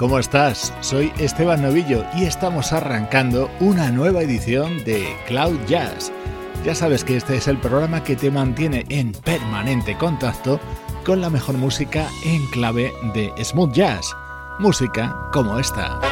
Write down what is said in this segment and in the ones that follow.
¿Cómo estás? Soy Esteban Novillo y estamos arrancando una nueva edición de Cloud Jazz. Ya sabes que este es el programa que te mantiene en permanente contacto con la mejor música en clave de smooth jazz. Música como esta.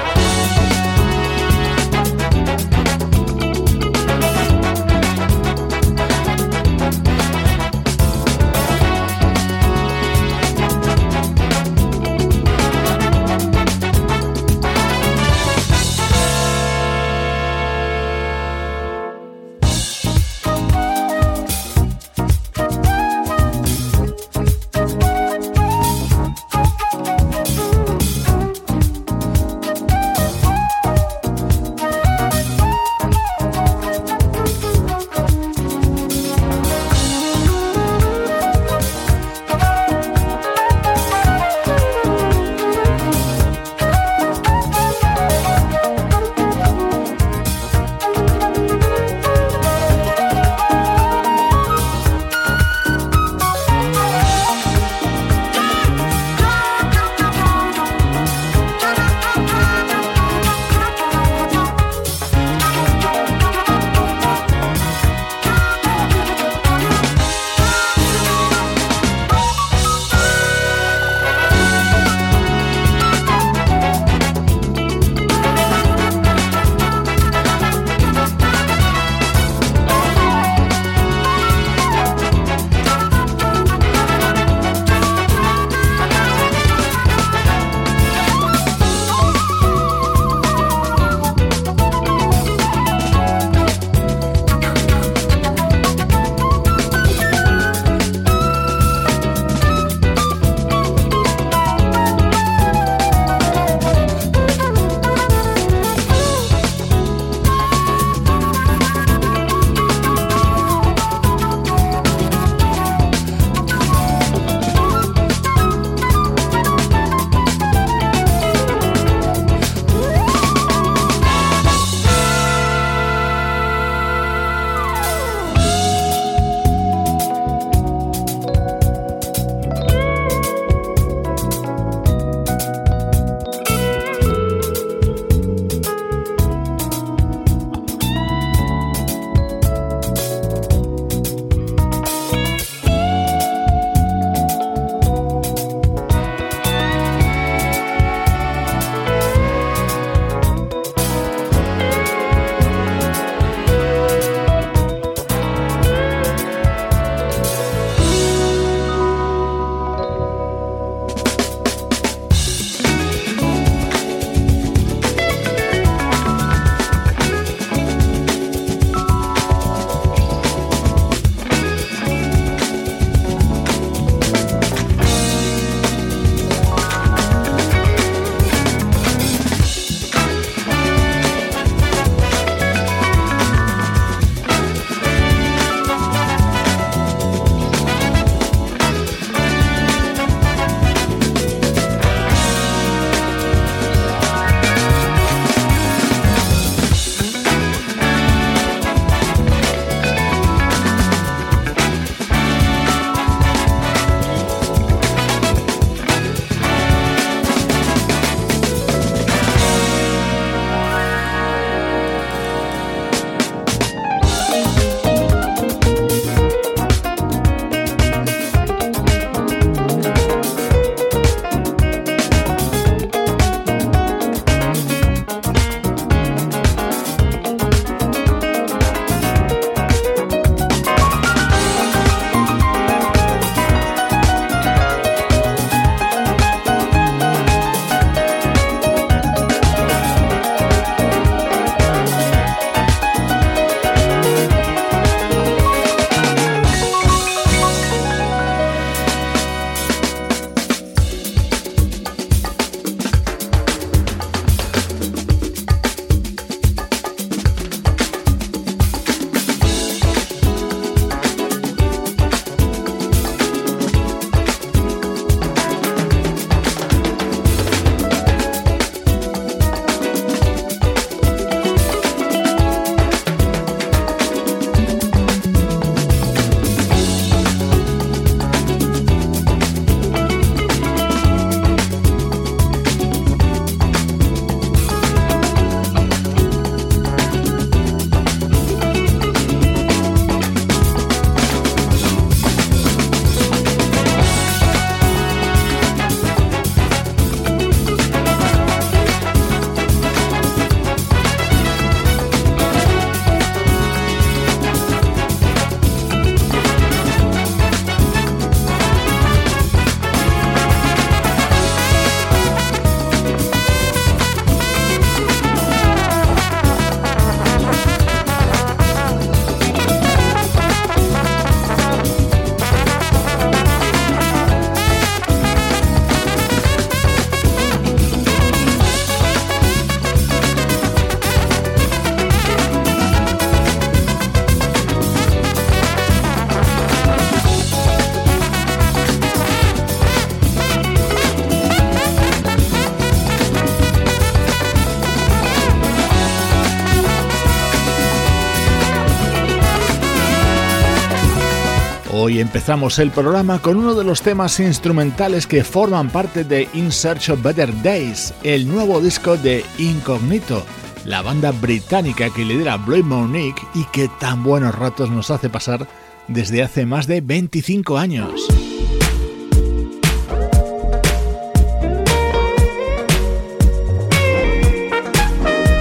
Hoy empezamos el programa con uno de los temas instrumentales que forman parte de In Search of Better Days, el nuevo disco de Incognito, la banda británica que lidera Blue Monique y que tan buenos ratos nos hace pasar desde hace más de 25 años.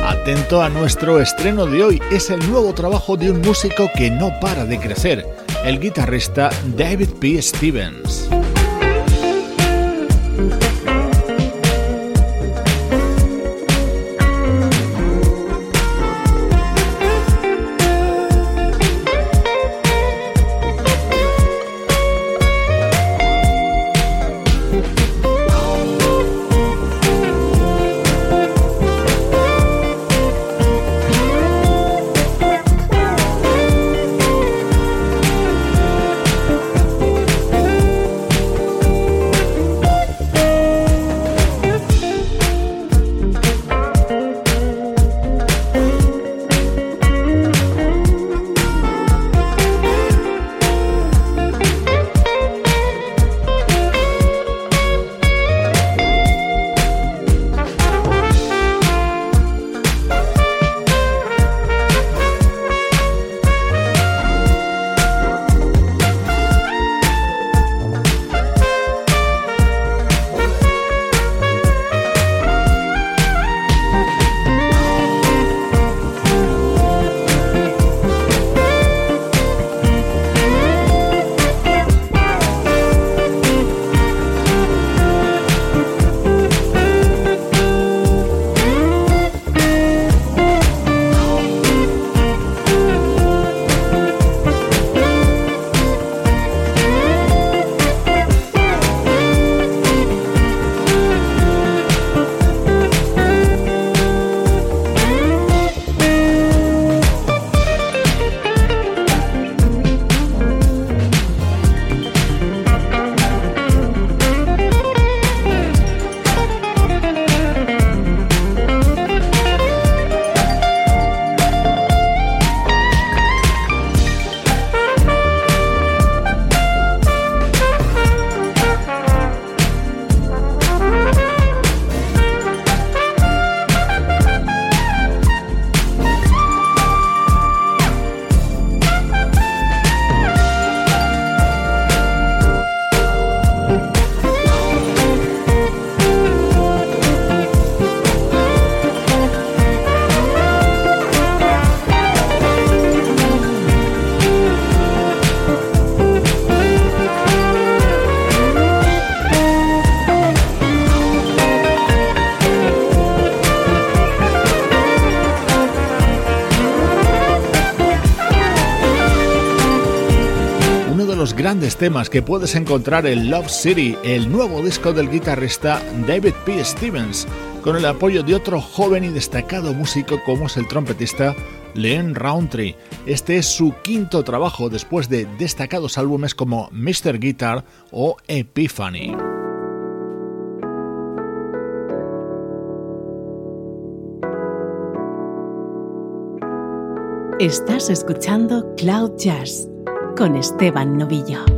Atento a nuestro estreno de hoy, es el nuevo trabajo de un músico que no para de crecer, el guitarrista David P. Stevens. Temas que puedes encontrar en Love City, el nuevo disco del guitarrista David P. Stevens, con el apoyo de otro joven y destacado músico como es el trompetista Leon Roundtree. Este es su quinto trabajo después de destacados álbumes como Mr. Guitar o Epiphany. Estás escuchando Cloud Jazz con Esteban Novillo.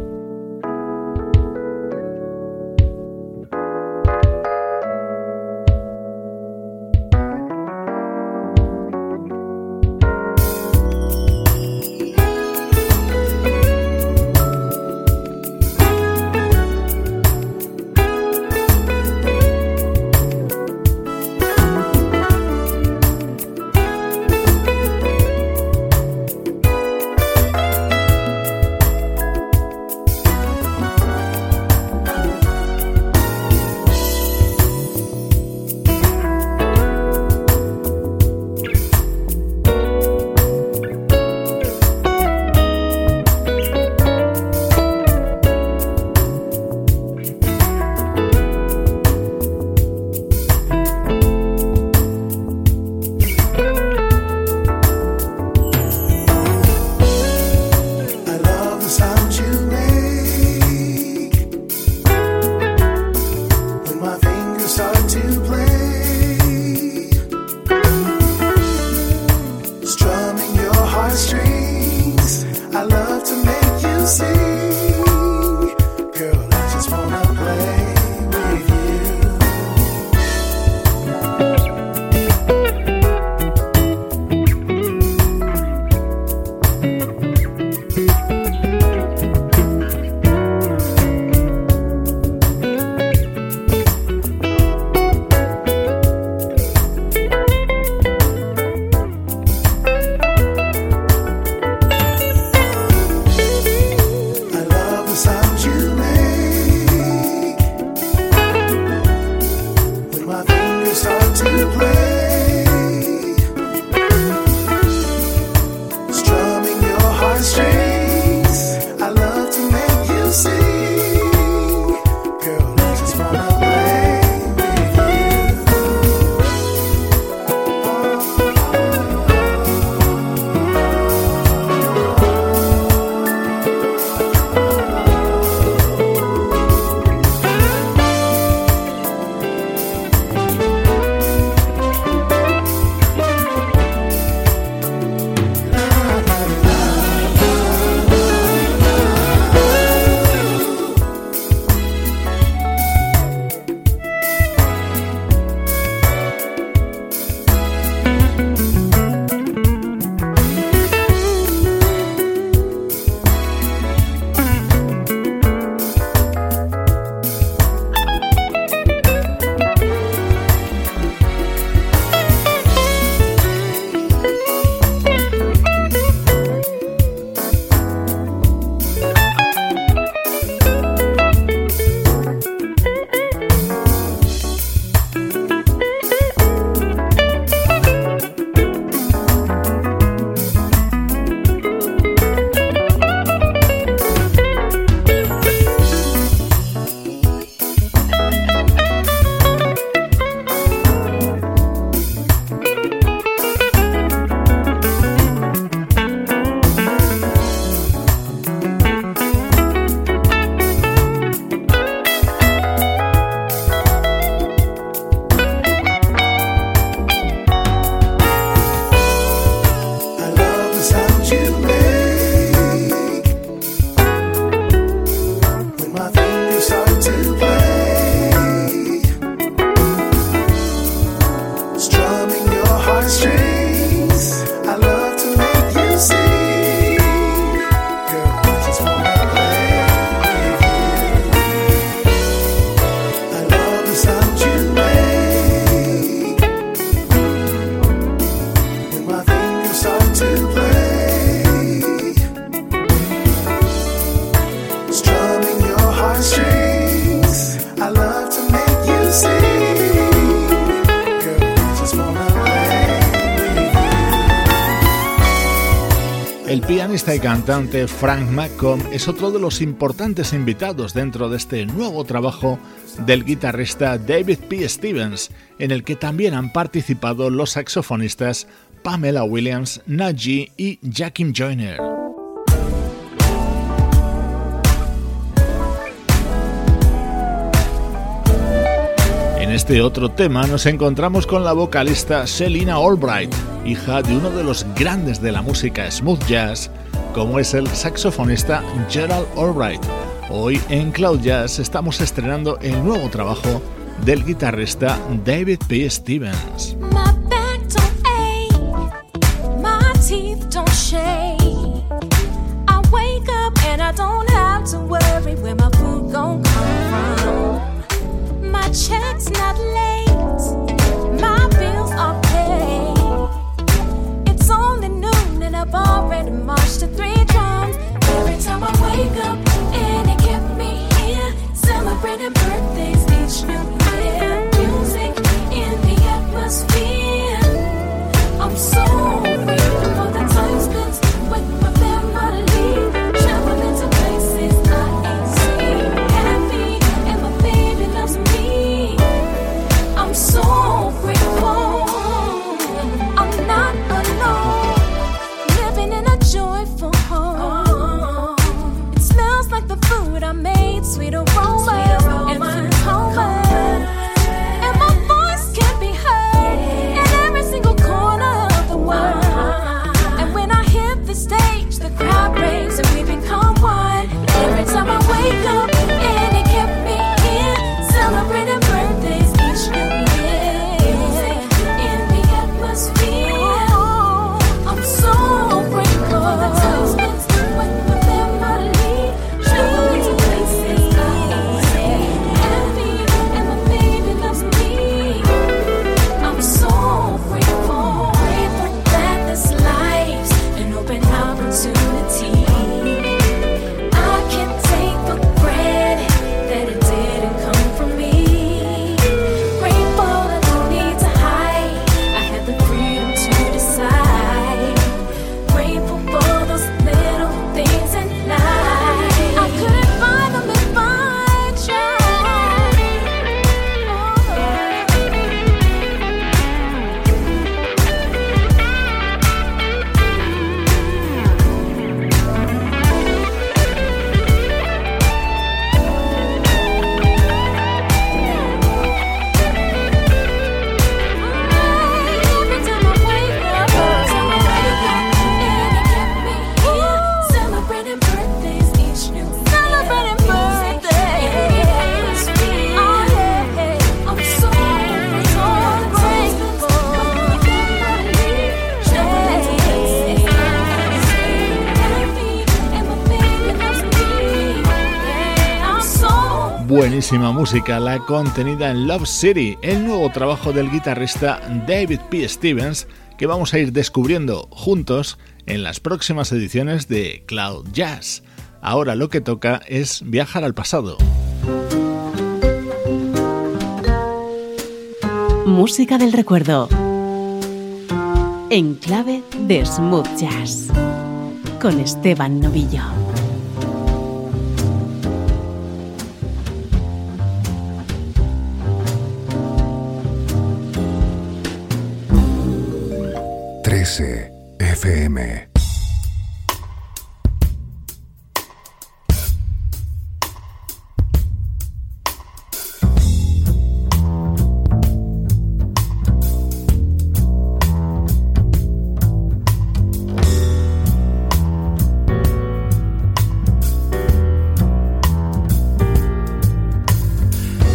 Pianista y cantante Frank McComb es otro de los importantes invitados dentro de este nuevo trabajo del guitarrista David P. Stevens, en el que también han participado los saxofonistas Pamela Williams, Najee y Jakim Joyner. En este otro tema nos encontramos con la vocalista Selina Albright, hija de uno de los grandes de la música smooth jazz, como es el saxofonista Gerald Albright. Hoy en Cloud Jazz estamos estrenando el nuevo trabajo del guitarrista David P. Stevens. check's not late. I've already marched to three drums. Every time I wake up, and it kept me here celebrating birthdays each new Buenísima música, la contenida en Love City, el nuevo trabajo del guitarrista David P. Stevens, que vamos a ir descubriendo juntos en las próximas ediciones de Cloud Jazz. Ahora lo que toca es viajar al pasado. Música del recuerdo. En clave de smooth jazz. Con Esteban Novillo. FM.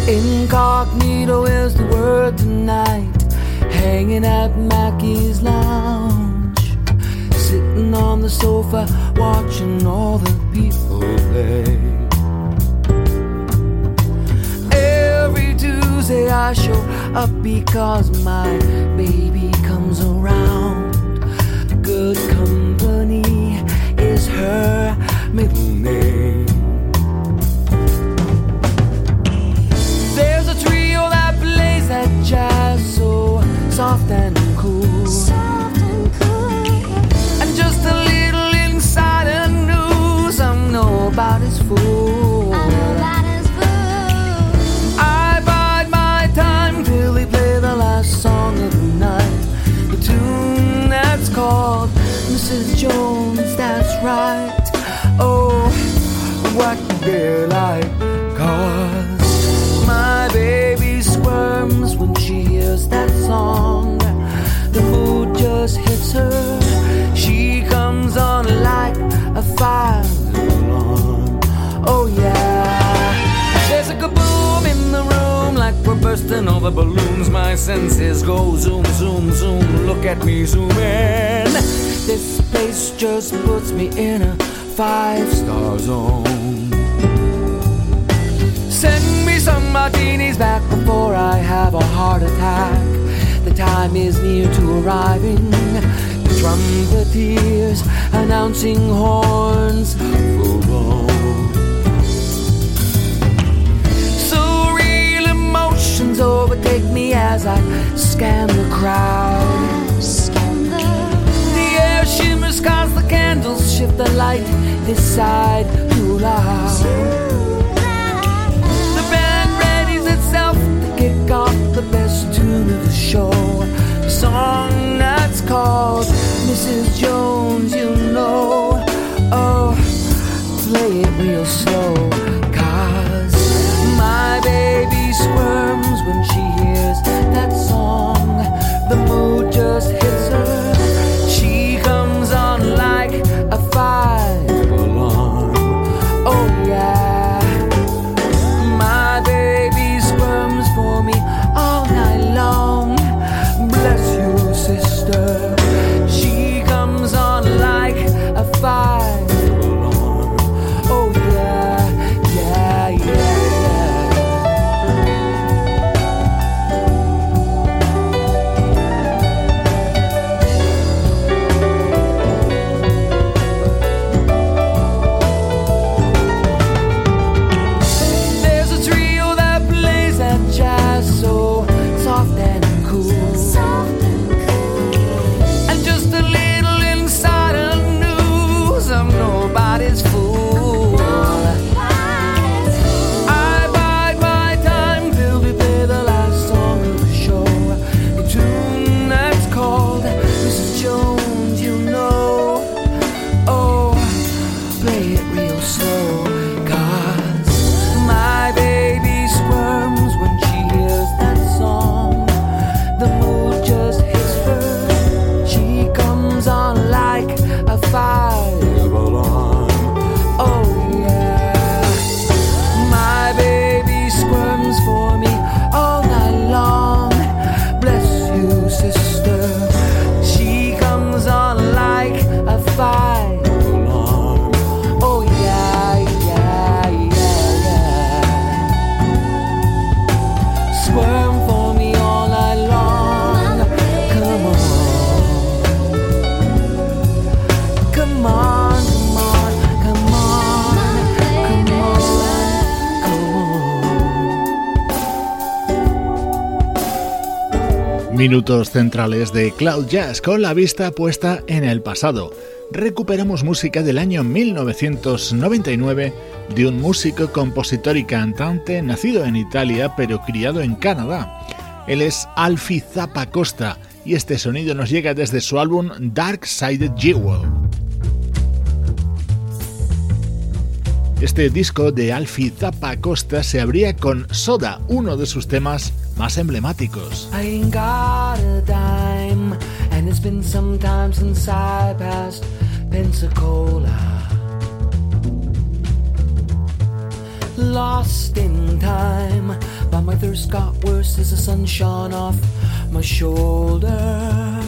Incognito is the word tonight. Hanging at Mackey's Lounge. Sitting on the sofa, watching all the people play. Every Tuesday I show up because my baby comes around. Good company is her middle name. soft and cool. Soft and cool. And just a little insider news, I'm nobody's fool. Nobody's fool. I bide my time till he play the last song of the night. The tune that's called Mrs. Jones, that's right. Over balloons. My senses go zoom, zoom, zoom. Look at me zooming. This place just puts me in a five star zone. Send me some martinis back before I have a heart attack. The time is near to arriving. The trumpeteers announcing horns overtake me as I scan the crowd. The air shimmers cause the candles shift the light this side too loud. The band readies itself to kick off the best tune of the show. The song that's called Mrs. Jones, you know. Oh, play it real slow. Minutos centrales de Cloud Jazz con la vista puesta en el pasado. Recuperamos música del año 1999 de un músico, compositor y cantante nacido en Italia pero criado en Canadá. Él es Alfie Zappa Costa y este sonido nos llega desde su álbum Dark Sided Jewel. Este disco de Alfie Zappa Costa se abría con Soda, uno de sus temas más emblemáticos. Lost in time, but my thirst got worse as the sun shone off my shoulder.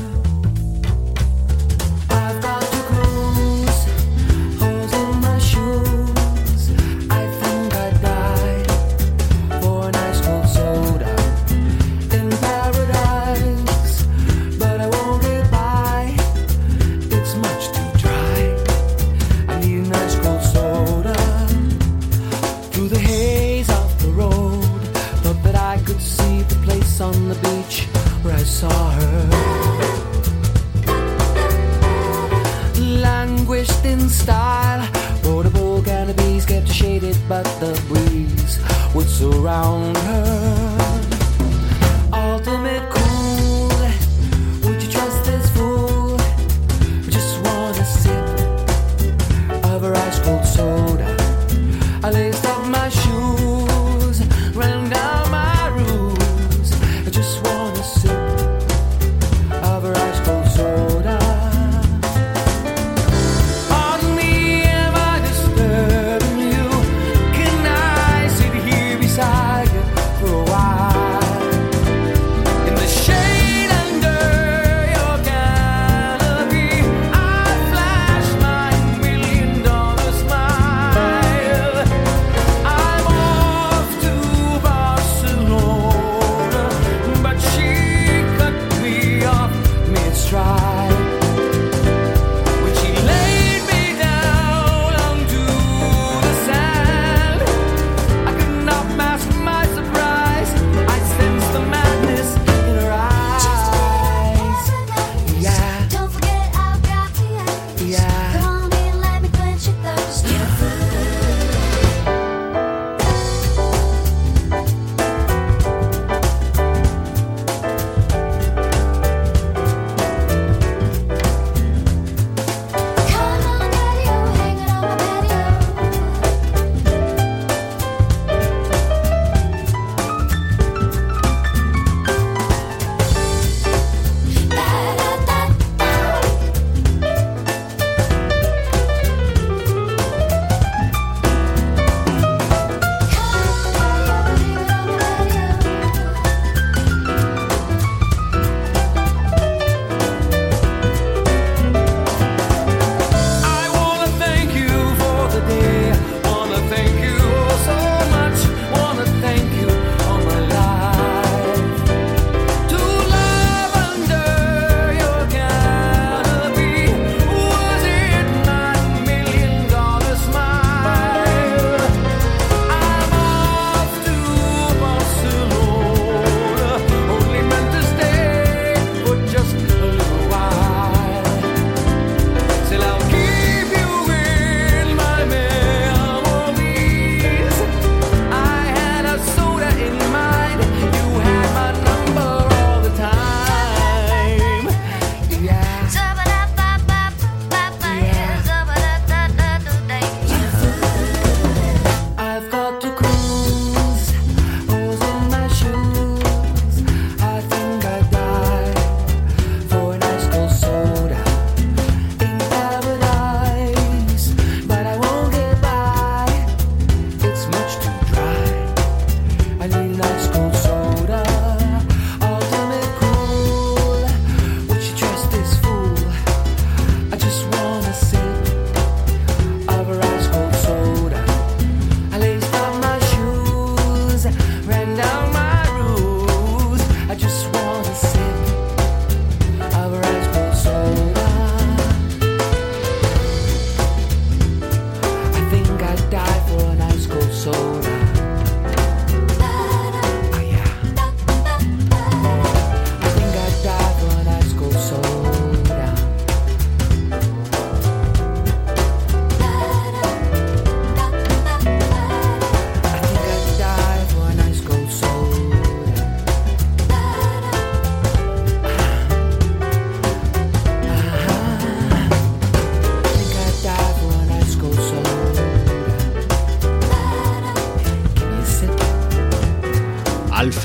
Would surround her.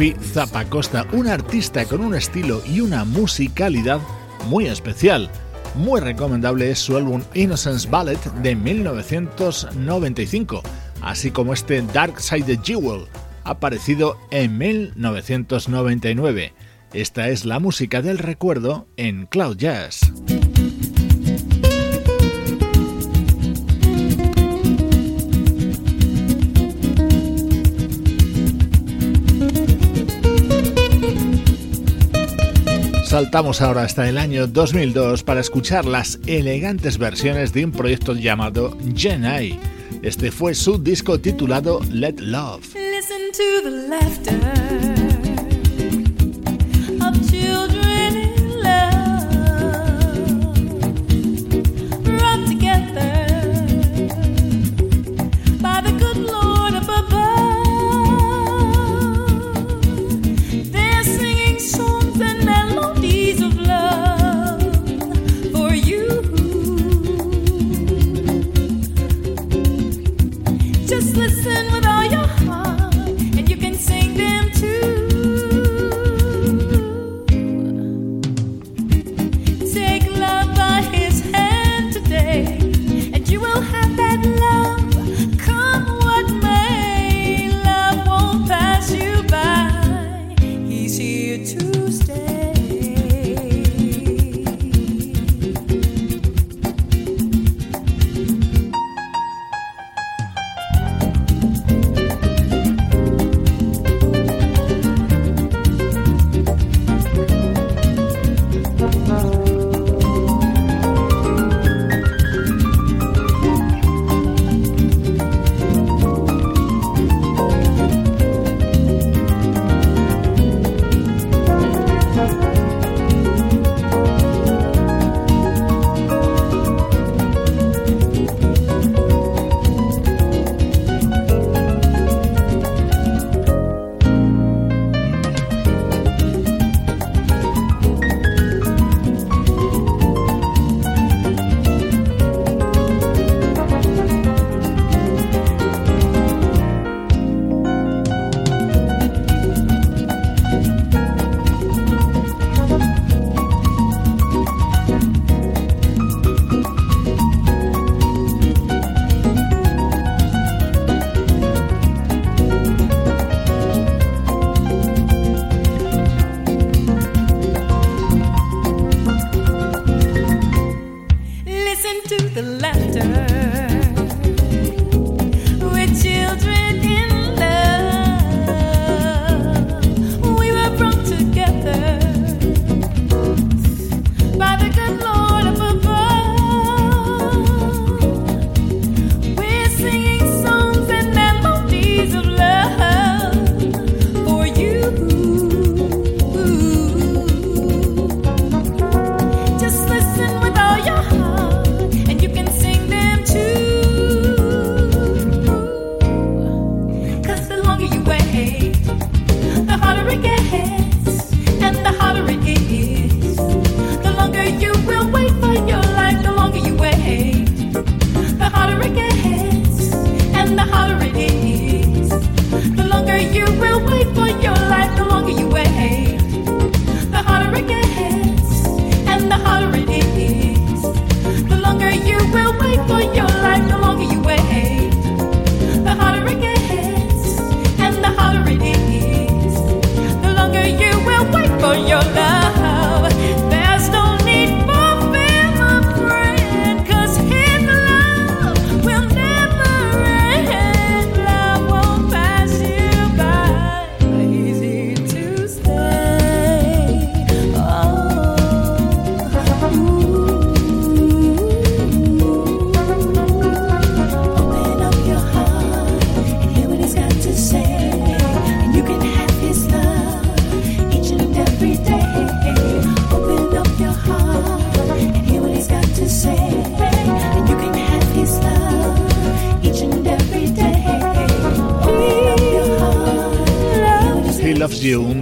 Sophie Zapacosta, una artista con un estilo y una musicalidad muy especial. Muy recomendable es su álbum Innocence Ballet de 1995, así como este Dark Side the Jewel, aparecido en 1999. Esta es la música del recuerdo en Cloud Jazz. Saltamos ahora hasta el año 2002 para escuchar las elegantes versiones de un proyecto llamado Genai. Este fue su disco titulado Let Love.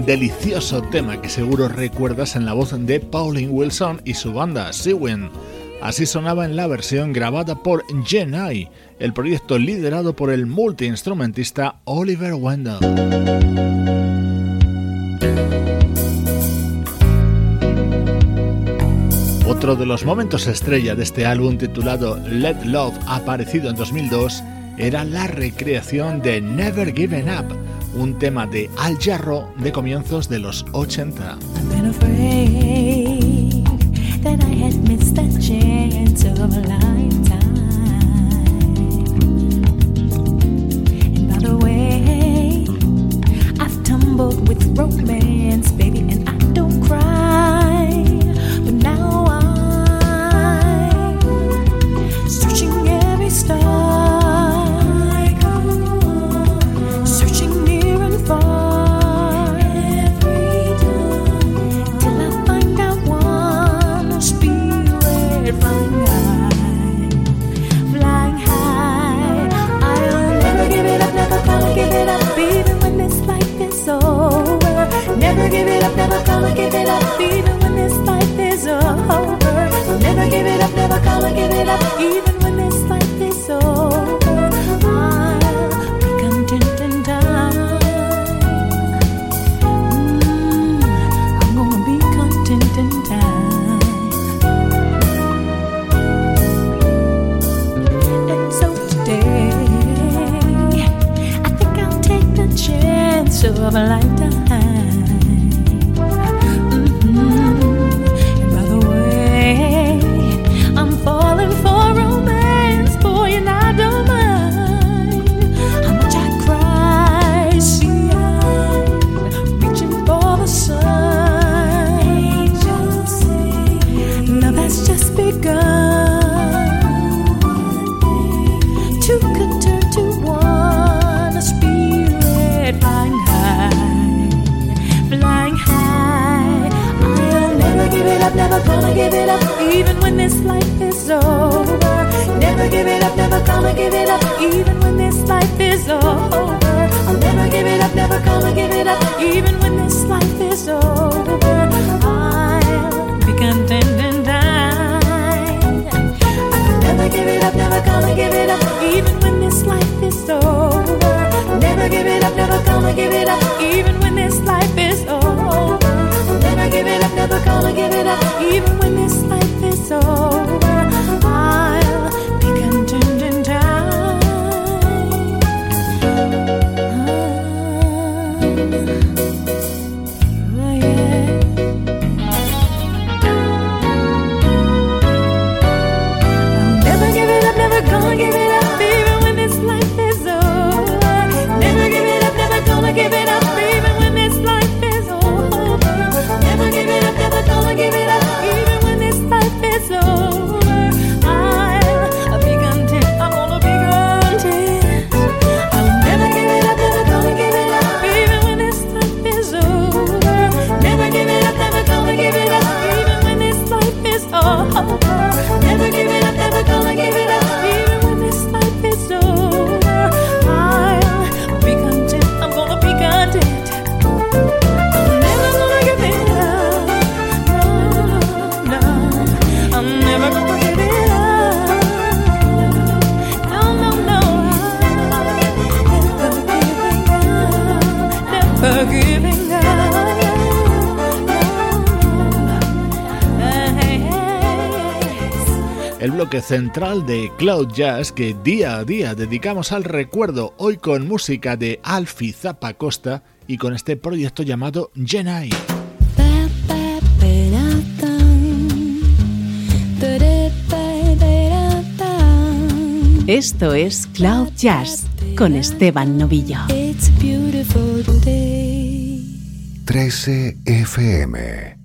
delicioso tema que seguro recuerdas en la voz de Pauline Wilson y su banda Seawind. Así sonaba en la versión grabada por Genai, el proyecto liderado por el multiinstrumentista Oliver Wendell. Otro de los momentos estrella de este álbum titulado Let Love, aparecido en 2002, era la recreación de Never Given Up, un tema de Al Jarro de comienzos de los 80. with. never give it up, even when this life is over. We'll never give it up, never give it up, even. central de Cloud Jazz que día a día dedicamos al recuerdo, hoy con música de Alfie Zapacosta y con este proyecto llamado Genai. Esto es Cloud Jazz con Esteban Novillo. 13 FM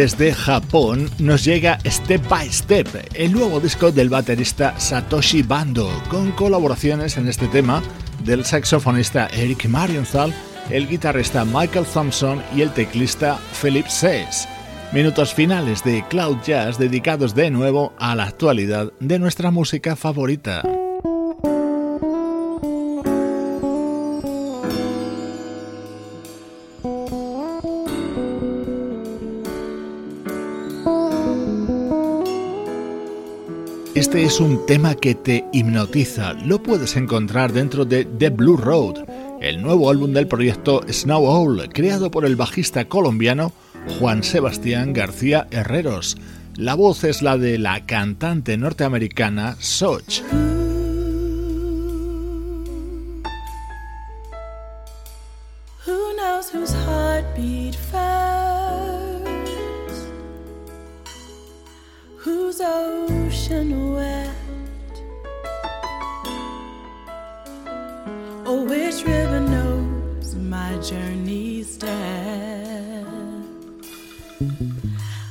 Desde Japón nos llega Step by Step, el nuevo disco del baterista Satoshi Bando, con colaboraciones en este tema del saxofonista Eric Marienthal, el guitarrista Michael Thompson y el teclista Philip Says. Minutos finales de Cloud Jazz dedicados de nuevo a la actualidad de nuestra música favorita. Este es un tema que te hipnotiza. Lo puedes encontrar dentro de The Blue Road, el nuevo álbum del proyecto Snow Owl, creado por el bajista colombiano Juan Sebastián García Herreros. La voz es la de la cantante norteamericana Soch. Ocean wet? Oh, which river knows my journey's depth?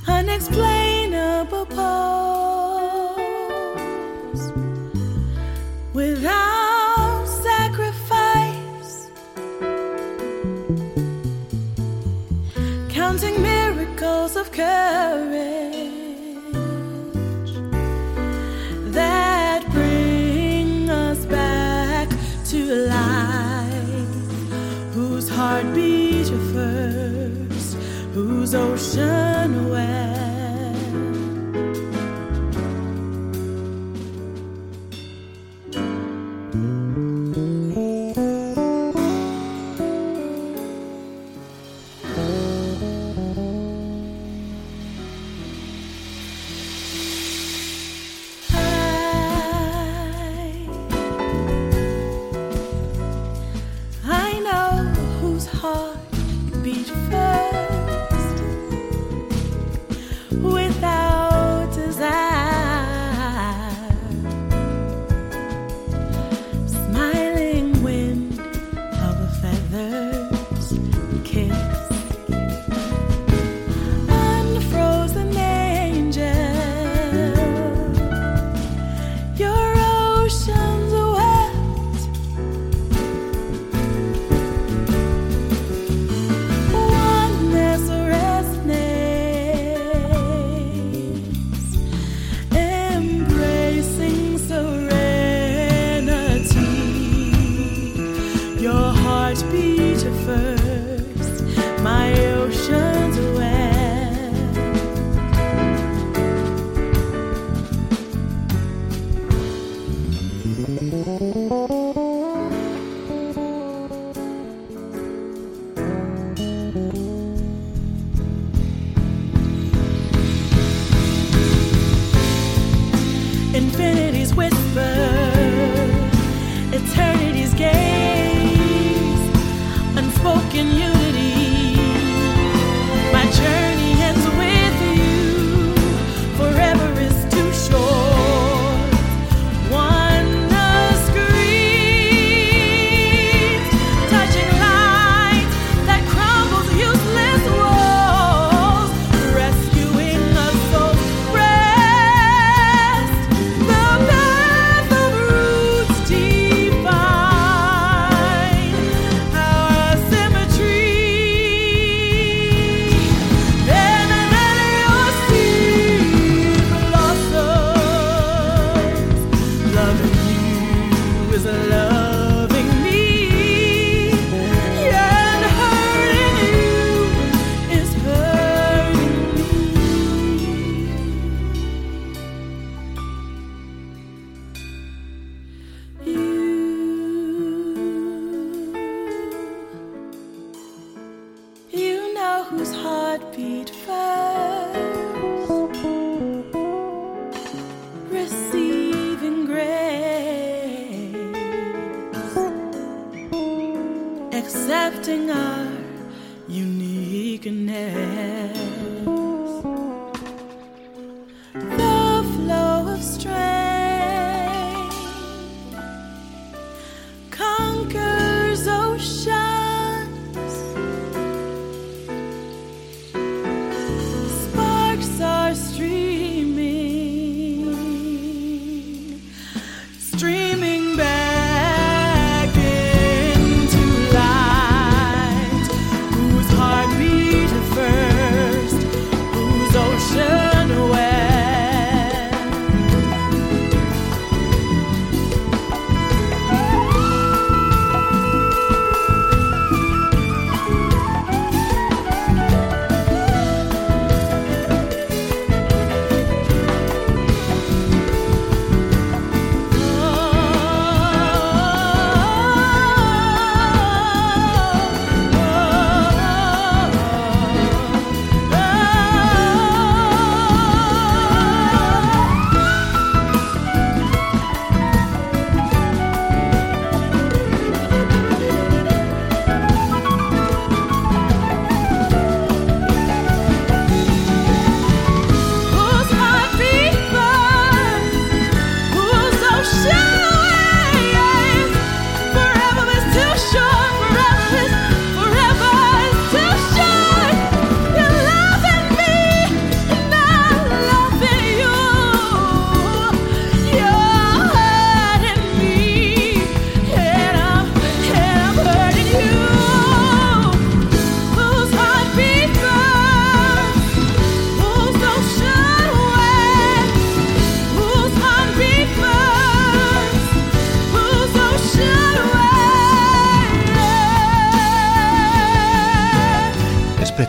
Unexplainable pause without sacrifice, counting miracles of courage. 走神。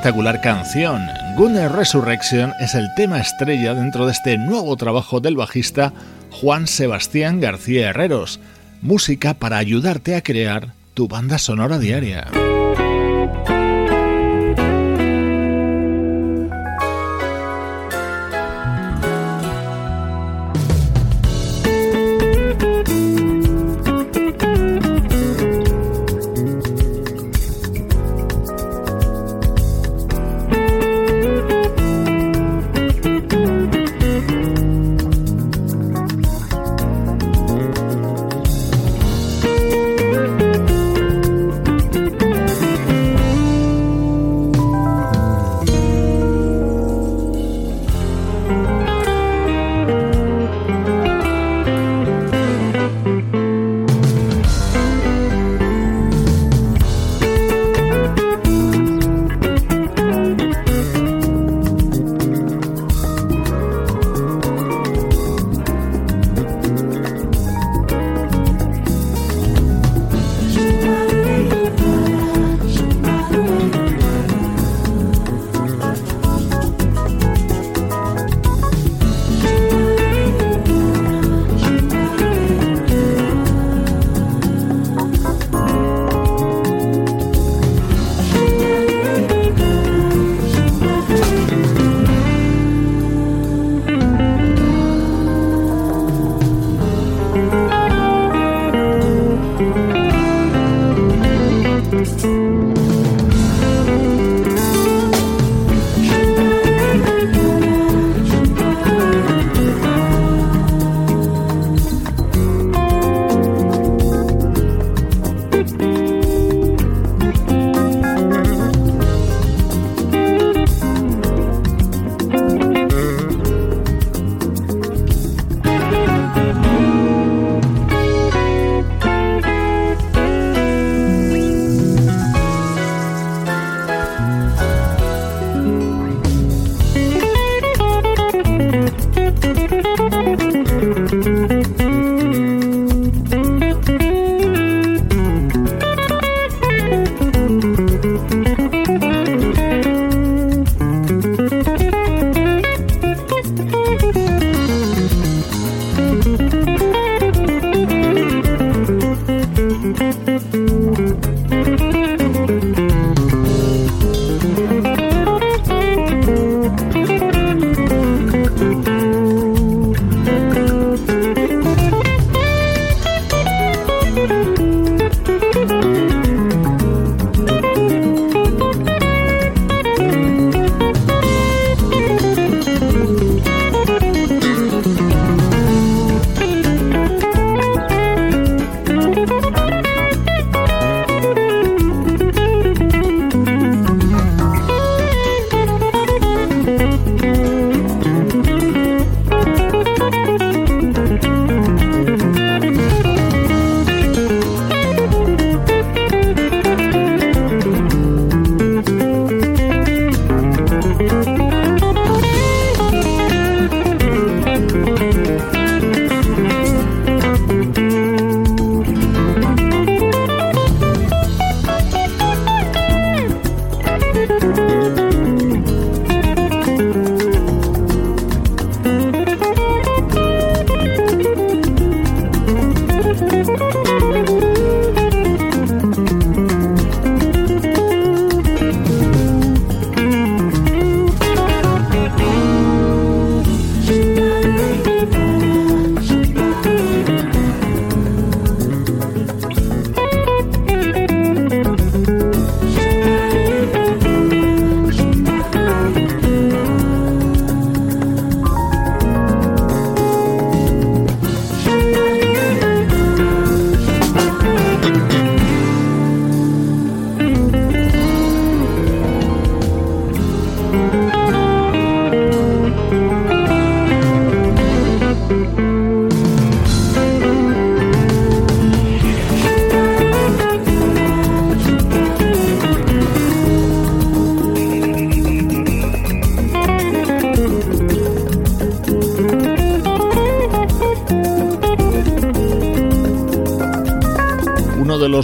Espectacular canción. Gunner Resurrection es el tema estrella dentro de este nuevo trabajo del bajista Juan Sebastián García Herreros, música para ayudarte a crear tu banda sonora diaria.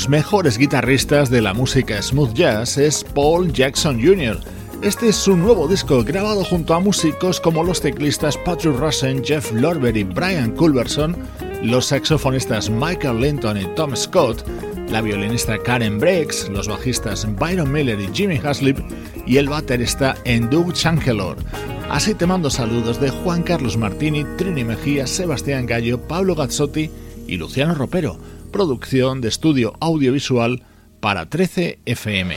Mejores guitarristas de la música smooth jazz es Paul Jackson Jr., Este es su nuevo disco grabado junto a músicos como los teclistas Patrick Russen, Jeff Lorber y Brian Culberson, los saxofonistas Michael Linton y Tom Scott, la violinista Karen Breaks, los bajistas Byron Miller y Jimmy Haslip y el baterista Endu Changelor. Así te mando saludos de Juan Carlos Martini, Trini Mejía, Sebastián Gallo, Pablo Gazzotti y Luciano Ropero. Producción de estudio audiovisual para 13 FM.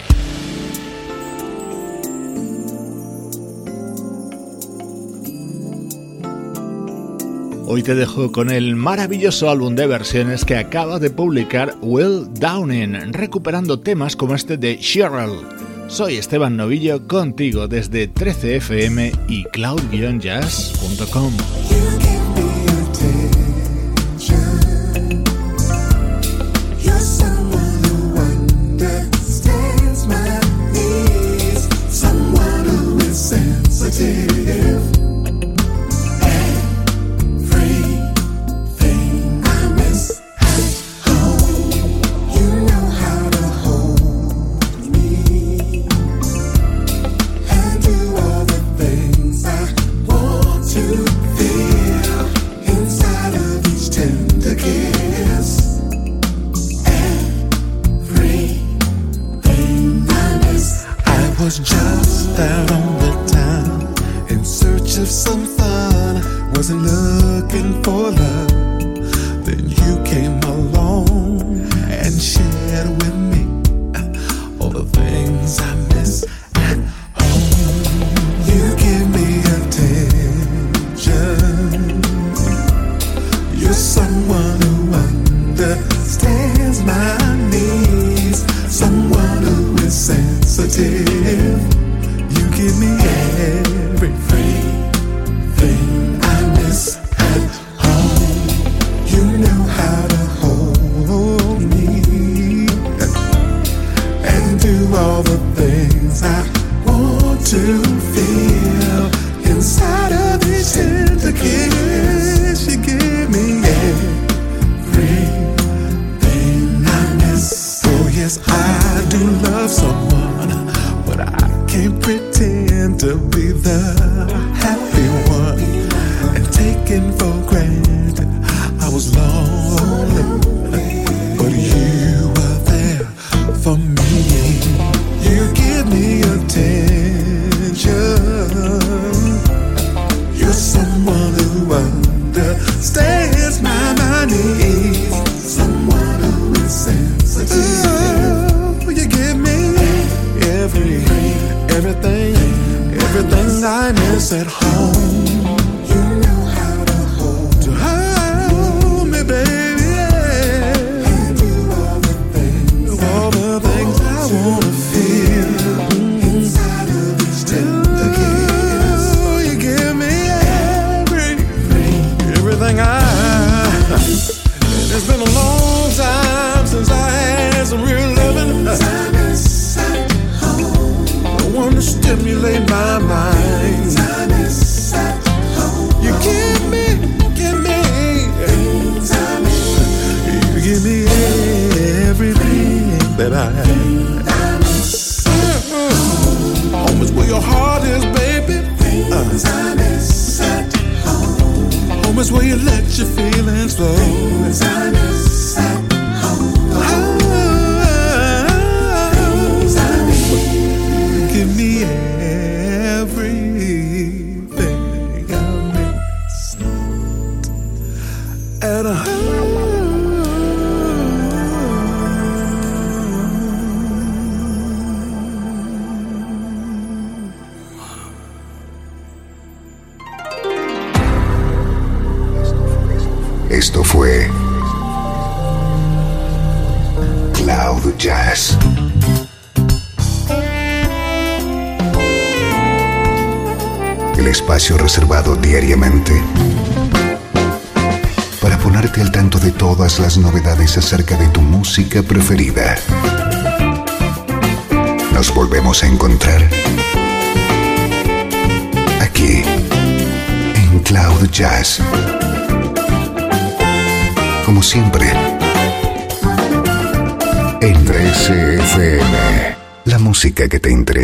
Hoy te dejo con el maravilloso álbum de versiones que acaba de publicar Will Downing, recuperando temas como este de Cheryl. Soy Esteban Novillo contigo desde 13fm y cloud-jazz.com.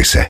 en